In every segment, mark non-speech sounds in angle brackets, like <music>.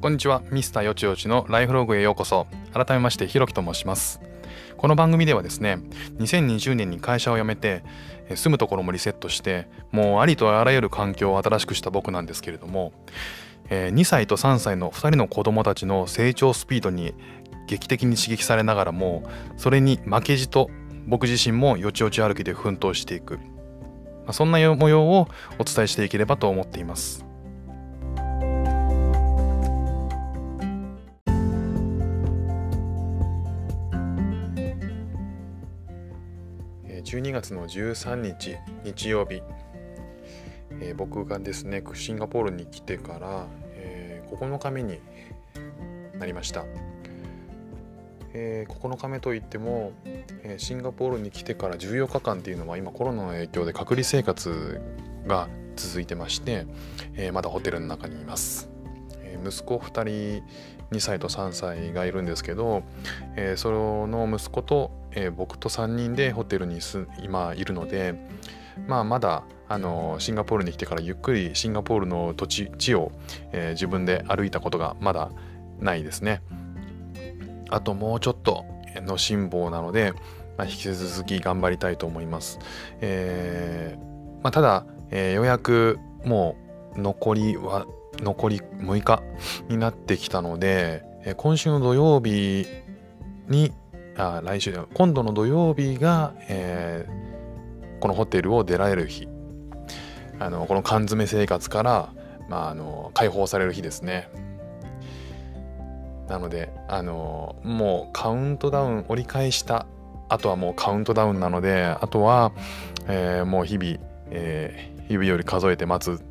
こんにちは。ミスターよちよちのライフログへようこそ。改めましてひろきと申します。この番組ではですね2020年に会社を辞めて住むところもリセットしてもうありとあらゆる環境を新しくした僕なんですけれども2歳と3歳の2人の子供たちの成長スピードに劇的に刺激されながらもそれに負けじと僕自身もよちよち歩きで奮闘していく。そんな模様をお伝えしていければと思っています。12月の13日日曜日、えー、僕がですねシンガポールに来てから、えー、9日目になりました、えー、9日目といっても、えシンガポールに来てから14日間っていうのは今コロナの影響で隔離生活が続いてまして、えまだホテルの中にいます、え息子2人2歳と3歳がいるんですけど、えその息子とえー、僕と3人でホテルにす今いるので、まあ、まだあのシンガポールに来てからゆっくりシンガポールの土地地を、えー、自分で歩いたことがまだないですね。あともうちょっとの辛抱なので、まあ、引き続き頑張りたいと思います。えーまあ、ただ、えー、ようやくもう残りは残り6日になってきたので、えー、今週の土曜日にあ来週今度の土曜日が、えー、このホテルを出られる日。あのこの缶詰生活から、まあ、あの解放される日ですね。なのであのもうカウントダウン折り返したあとはもうカウントダウンなのであとは、えー、もう日々、えー、指より数えて待つ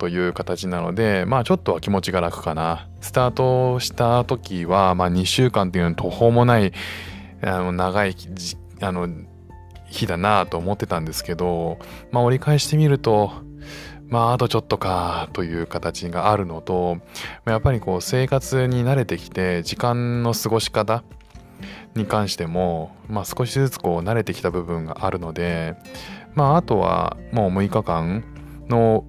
という形なのでまあちょっとは気持ちが楽かな。スタートした時は、まあ、2週間っていうのは途方もないあの長いあの日だなと思ってたんですけど、まあ、折り返してみるとまああとちょっとかという形があるのとやっぱりこう生活に慣れてきて時間の過ごし方に関しても、まあ、少しずつこう慣れてきた部分があるのでまああとはもう6日間の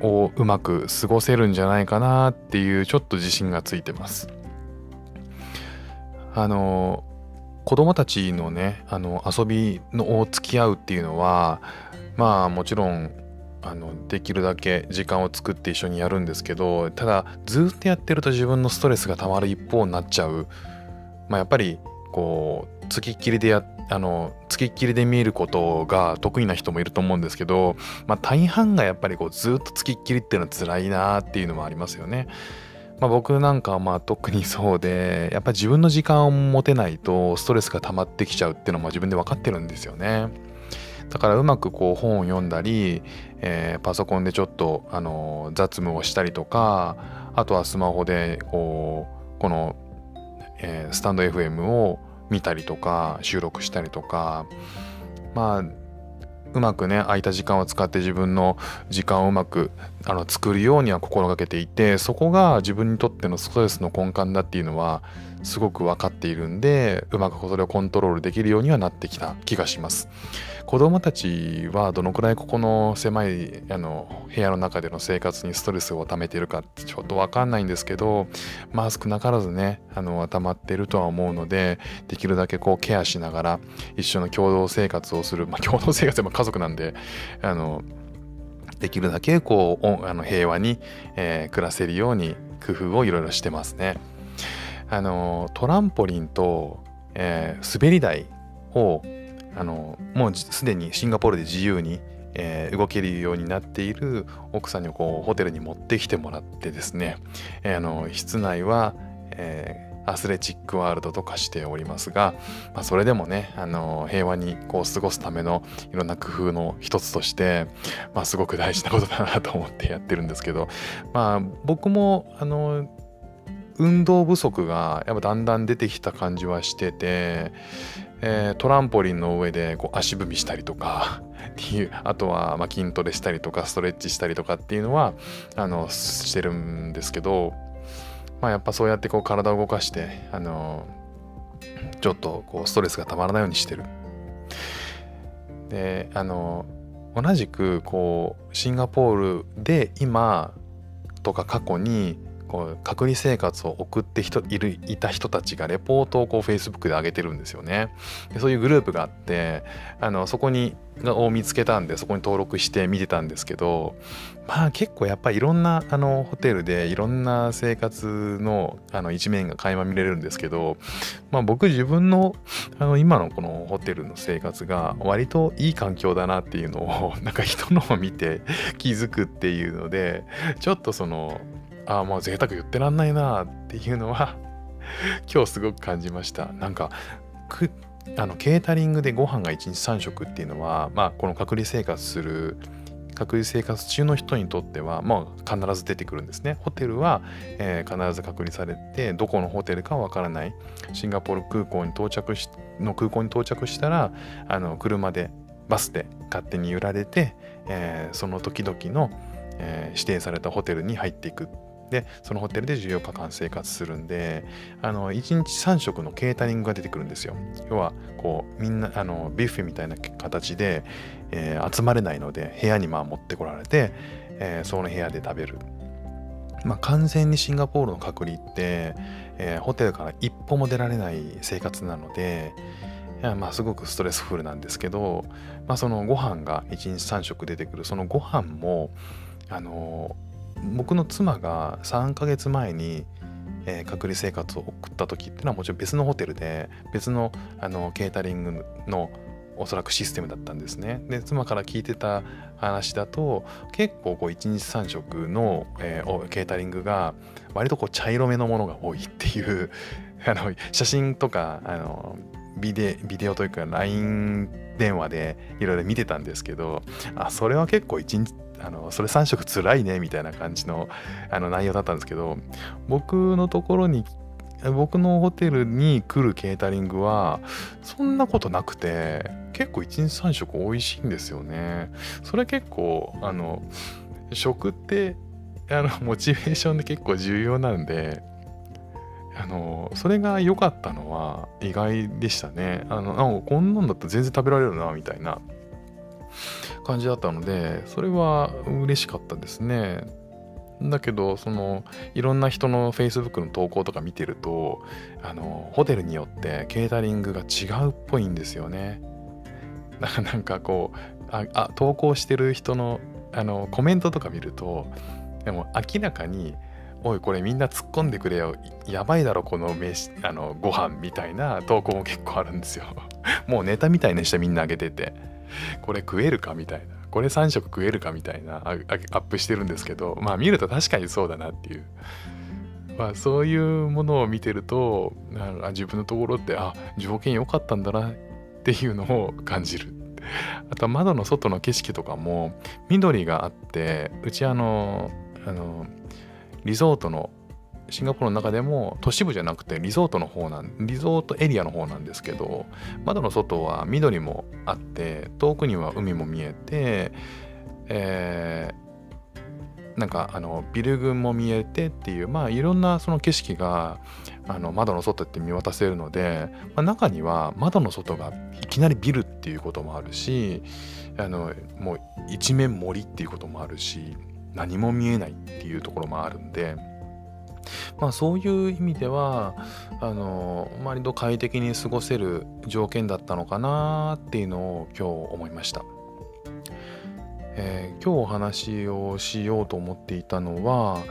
をうまく過ごせるんじゃないかなっていうちょっと自信がついてます。あの子供たちのねあの遊びのを付き合うっていうのはまあもちろんあのできるだけ時間を作って一緒にやるんですけどただずっとやってると自分のストレスがたまる一方になっちゃう、まあ、やっぱりこうつきっきりでやあのつきっきりで見ることが得意な人もいると思うんですけど、まあ、大半がやっぱりこうずっとつきっきりっていうのは辛いなっていうのもありますよね。まあ、僕なんかはまあ特にそうでやっぱ自分の時間を持てないとストレスが溜まってきちゃうっていうのも自分で分かってるんですよね。だからうまくこう本を読んだり、えー、パソコンでちょっとあの雑務をしたりとかあとはスマホでこうこの、えー、スタンド FM を見たりとか収録したりとかまあうまくね空いた時間を使って自分の時間をうまくあの作るようには心がけていてそこが自分にとってのストレスの根幹だっていうのはすごく分かっているんでうまくそれをコントロールできるようにはなってきた気がします。子供たちはどのくらいここの狭いあの部屋の中での生活にストレスを溜めているかってちょっと分かんないんですけどまあ少なからずねあの溜まってるとは思うのでできるだけこうケアしながら一緒の共同生活をするまあ共同生活は家族なんであのできるだけこうあの平和に、えー、暮らせるように工夫をいろいろしてますね。あのトランポリンと、えー、滑り台をあのもうすでにシンガポールで自由に、えー、動けるようになっている奥さんにこうホテルに持ってきてもらってですね、えー、あの室内は、えー、アスレチックワールドと化しておりますが、まあ、それでもね、あの平和にこう過ごすためのいろんな工夫の一つとして、まあ、すごく大事なことだなと思ってやってるんですけど、まあ、僕もあの運動不足がやっぱだんだん出てきた感じはしてて、えー、トランポリンの上でこう足踏みしたりとか <laughs> っていうあとはま筋トレしたりとかストレッチしたりとかっていうのはあのしてるんですけど、まあ、やっぱそうやってこう体を動かしてあのちょっとこうストレスがたまらないようにしてる。であの同じくこうシンガポールで今とか過去にこう隔離生活を送って人いるいた人たちがレポートをこう Facebook で上げてるんですよね。でそういうグループがあってあのそこにを見つけたんでそこに登録して見てたんですけどまあ結構やっぱりいろんなあのホテルでいろんな生活のあの一面が垣間見れるんですけど、まあ、僕自分のあの今のこのホテルの生活が割といい環境だなっていうのをなんか人のを見て気づくっていうのでちょっとそのああもう贅沢言ってらんないなっていうのは <laughs> 今日すごく感じましたなんかあのケータリングでご飯が1日3食っていうのはまあこの隔離生活する隔離生活中の人にとっては、まあ、必ず出てくるんですね。ホテルは、えー、必ず隔離されてどこのホテルかわからないシンガポール空港に到着しの空港に到着したらあの車でバスで勝手に揺られて、えー、その時々の、えー、指定されたホテルに入っていくっでそのホテルで14日間生活するんであの1日3食のケータリングが出てくるんですよ。要はこうみんなあのビュッフェみたいな形で、えー、集まれないので部屋にまあ持ってこられて、えー、その部屋で食べる。まあ、完全にシンガポールの隔離って、えー、ホテルから一歩も出られない生活なのでまあすごくストレスフルなんですけど、まあ、そのご飯が1日3食出てくる。そのご飯もあの僕の妻が3ヶ月前に、えー、隔離生活を送った時っていうのはもちろん別のホテルで別のあのケータリングのおそらくシステムだったんですね。で妻から聞いてた話だと結構こう1日3食の、えー、ケータリングが割とこう茶色めのものが多いっていう <laughs> あの写真とかあのビデビデオというか LINE 電話でいろいろ見てたんですけどあそれは結構1日あのそれ3食つらいねみたいな感じのあの内容だったんですけど僕のところに僕のホテルに来るケータリングはそんなことなくて結構1日3食美味しいんですよね。それ結構あの食ってあのモチベーションで結構重要なんであのそれが良かったのは意外でしたね。あのなんかこんなんだったら全然食べられるなみたいな。感じだったのでそれは嬉しかったですね。だけどそのいろんな人の Facebook の投稿とか見てるとあのホテルによってケータリングが違うっぽいんですよね。だからなんかこうああ投稿してる人のあのコメントとか見るとでも明らかにおいこれみんな突っ込んでくれよ。やばいだろこの飯あのご飯みたいな投稿も結構あるんですよ。もうネタみたいにしてみんなあげてて。これ食えるかみたいな。これ3食食えるかみたいなアップしてるんですけどまあ見ると確かにそうだなっていう。まあそういうものを見てるとあ自分のところってあ条件良かったんだなっていうのを感じる。あとは窓の外の景色とかも緑があってうちあのあのリゾートのシンガポールの中でも都市部じゃなくてリゾートの方なんリゾートエリアの方なんですけど窓の外は緑もあって遠くには海も見えて、えー、なんかあのビル群も見えてっていうまあいろんなその景色があの窓の外って見渡せるので、まあ、中には窓の外がいきなりビルっていうこともあるしあのもう一面森っていうこともあるし何も見えないっていうところもあるんで。まあそういう意味ではあの割と快適に過ごせる条件だったのかなっていうのを今日思いました。えー、今日お話をしようと思っていたのは、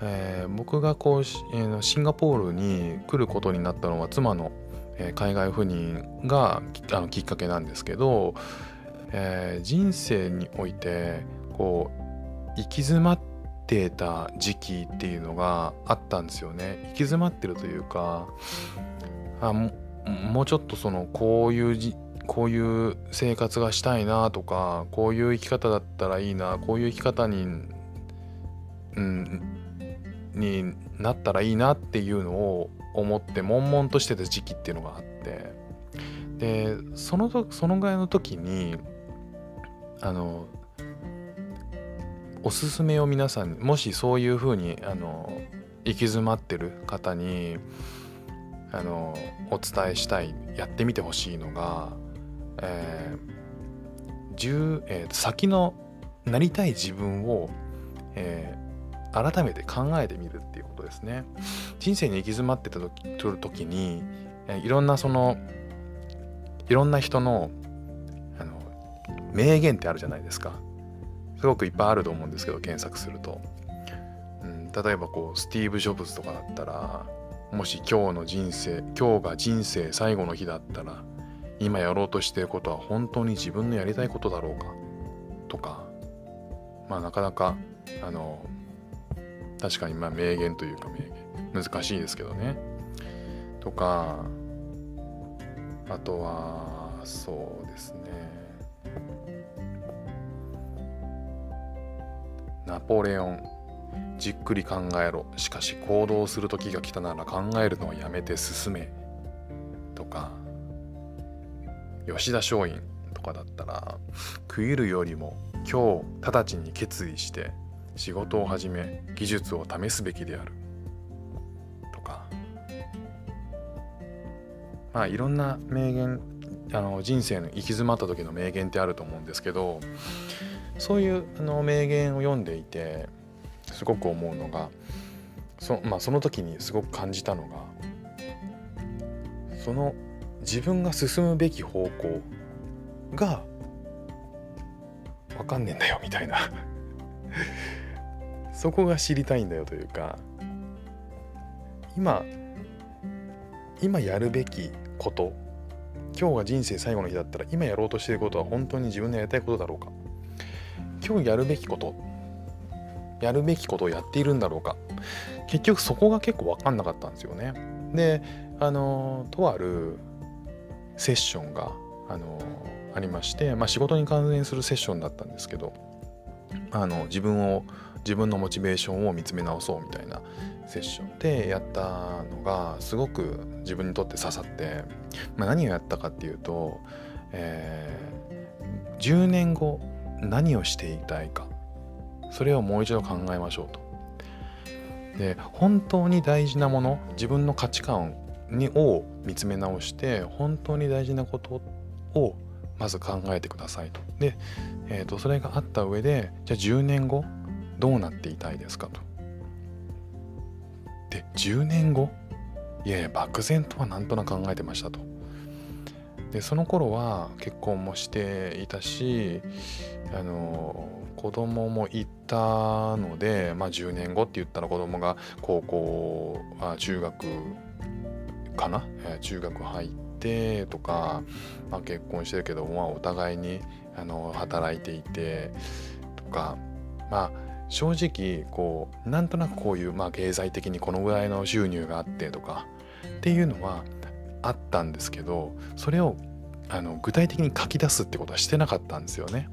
えー、僕がこう、えー、シンガポールに来ることになったのは妻の、えー、海外赴任があのきっかけなんですけど、えー、人生においてこう行き詰まっててた時期っていうのがあったんですよね。行き詰まってるというかあもうちょっとそのこういうじこういう生活がしたいなとかこういう生き方だったらいいなこういう生き方に,、うん、になったらいいなっていうのを思って悶々としてた時期っていうのがあって。でそのそのぐらいの時にあのおすすめを皆さんもしそういうふうにあの行き詰まってる方にあのお伝えしたいやってみてほしいのが、えーえー、先のなりたい自分を、えー、改めて考えてみるっていうことですね。人生に行き詰まってた時時にいろんなそのいろんな人のあの名言ってあるじゃないですか。すごくいっぱいあると思うんですけど検索すると。うん、例えばこうスティーブ・ジョブズとかだったらもし今日の人生今日が人生最後の日だったら今やろうとしてることは本当に自分のやりたいことだろうか？とかまあなかなかあの確かにまあ名言というか名言。難しいですけどね。とかあとはそうですね。ナポレオン。じっくり考えろ。しかし行動する時が来たなら考えるのはやめて進め。とか。吉田松陰。とかだったら食いるよりも今日直ちに決意して仕事を始め技術を試すべきである。とか。まあいろんな名言あの人生の行き詰まった時の名言ってあると思うんですけどそういうあの名言を読んでいてすごく思うのがそ,、まあ、その時にすごく感じたのがその自分が進むべき方向が分かんねえんだよみたいな。<laughs> そこが知りたいんだよというか今今やるべきこと今日が人生最後の日だったら今やろうとしていることは本当に自分のやりたいことだろうか。今日やるべきことやるべきことをやっているんだろうか。結局そこが結構分かんなかったんですよね。であのとあるセッションがあのありまして、まあ、仕事に関連するセッションだったんですけどあの自分を自分のモチベーションを見つめ直そうみたいなセッションでやったのがすごく自分にとって刺さって、まあ、何をやったかっていうと、えー、10年後何をしていたいかそれをもう一度考えましょうと。で本当に大事なもの自分の価値観にを見つめ直して本当に大事なことをまず考えてくださいと。で、えーと、それがあった上でじゃあ10年後どうなっていたいですかと。で10年後いやいや漠然とはなんとなく考えてましたと。でその頃は結婚もしていたしあの子供もいたので、まあ、10年後って言ったら子供が高校あ中学かな、中学入ってとか、まあ、結婚してるけど、まあ、お互いにあの働いていてとかまあ正直こうなんとなくこういう、まあ、経済的にこのぐらいの収入があってとかっていうのはあったんですけどそれをあの具体的に書き出すってことはしてなかったんですよね。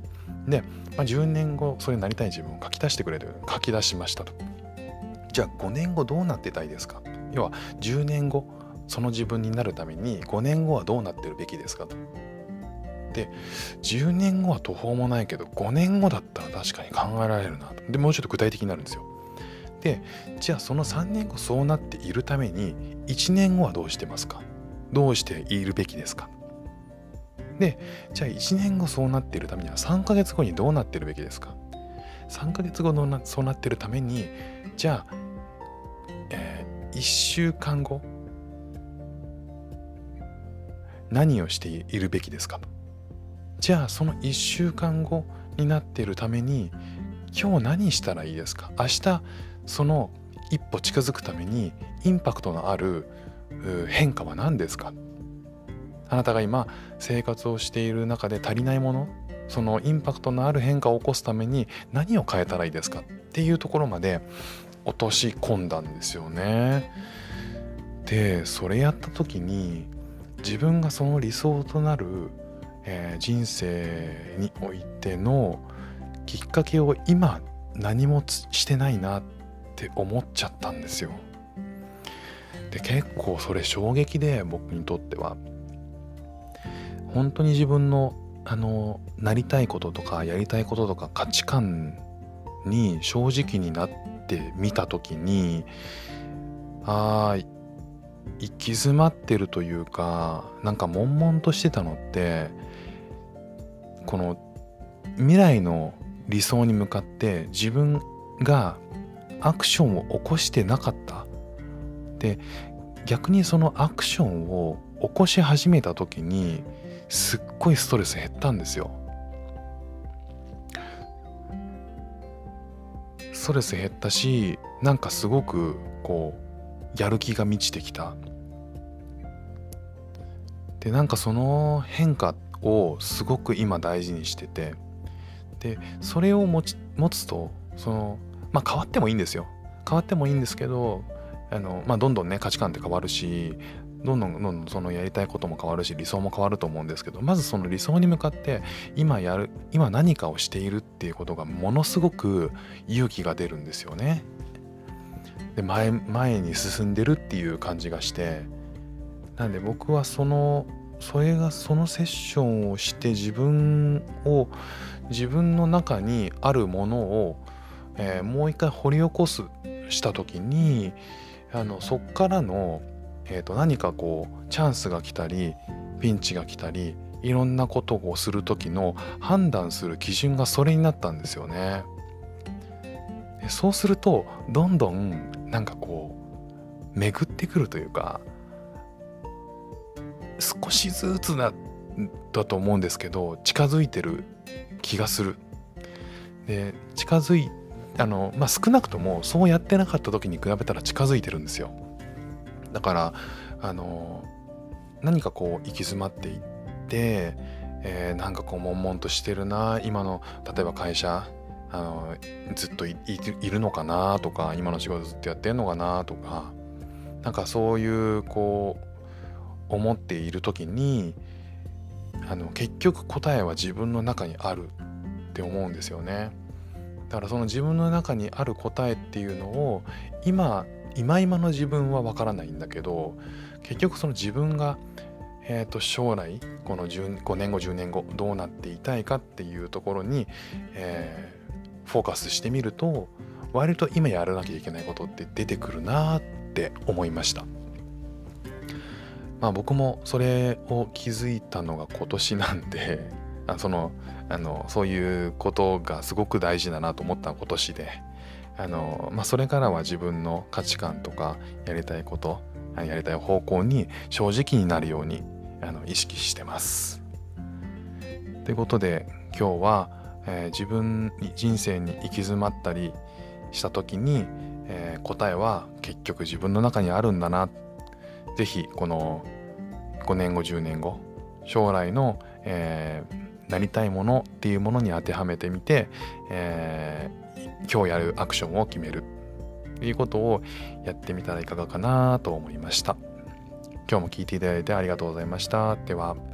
で、まあ、10年後それになりたい自分を書き出してくれる書き出しましたと。じゃあ5年後どうなってたいですか？要は10年後その自分になるために5年後はどうなってるべきですかと。で10年後は途方もないけど5年後だったら確かに考えられるなと。でもうちょっと具体的になるんですよ。でじゃあその3年後そうなっているために1年後はどうしてますか？どうしているべきですか？でじゃあ1年後そうなっているためには3ヶ月後にどうなってるべきですか？3ヶ月後のそうなってるためにじゃあ、えー、1週間後何をしているべきですか？じゃあその1週間後になっているために今日何したらいいですか？明日その一歩近づくためにインパクトのある変化は何ですか？あなたが今生活をしている中で足りないものそのインパクトのある変化を起こすために何を変えたらいいですか？っていうところまで落とし込んだんですよね。でそれやった時に自分がその理想となる、えー、人生においてのきっかけを今何もしてないなって思っちゃったんですよ。で結構それ衝撃で僕にとっては。本当に自分のあのなりたいこととかやりたいこととか価値観に正直になってみた時にあ行き詰まってるというかなんか悶々としてたのってこの未来の理想に向かって自分がアクションを起こしてなかったで逆にそのアクションを起こし始めた時にすっごいストレス減ったんですよ。ストレス減ったしなんかすごくこうやる気が満ちてきた。でなんかその変化をすごく今大事にしてて。でそれを持ち持つとそのまあ変わってもいいんですよ。変わってもいいんですけどあの、まあ、どんどんね価値観って変わるしどんどんどんどんそのやりたいことも変わるし理想も変わると思うんですけどまずその理想に向かって今やる今何かをしているっていうことがものすごく勇気が出るんですよね。で前前に進んでるっていう感じがしてなんで僕はそのそれがそのセッションをして自分を自分の中にあるものを、えー、もう一回掘り起こすした時にあのそっからのえー、と何かこうチャンスが来たりピンチが来たりいろんなことをする時の判断する基準がそれになったんですよね。でそうするとどんどんなんかこう巡ってくるというか少しずつだだと思うんですけど近づいてる気がする。で近づいあのまあ少なくともそうやってなかった時に比べたら近づいてるんですよ。だからあの何かこう行き詰まっていって、えー、なんかこう悶々としてるな今の例えば会社あのずっといるのかなとか今の仕事ずっとやってんのかなとかなんかそういうこう思っている時にあの結局答えは自分の中にあるって思うんですよね。だからその自分の中にある答えっていうのを今今今の自分はわからないんだけど結局その自分が、えー、と将来この5年後10年後どうなっていたいかっていうところに、えー、フォーカスしてみると割と今やらなきゃいけないことって出てくるなって思いました。まあ僕もそれを気づいたのが今年なんであそのあのそういうことがすごく大事だなと思った今年であの、まあ、それからは自分の価値観とかやりたいことやりたい方向に正直になるようにあの意識してます。ということで今日は、えー、自分に人生に行き詰まったりした時に、えー、答えは結局自分の中にあるんだな是非この5年後10年後将来の、えー、なりたいものっていうものに当てはめてみて、え今日やるアクションを決めるということをやってみたらいかがかなと思いました。今日も聞いていただいてありがとうございました。では。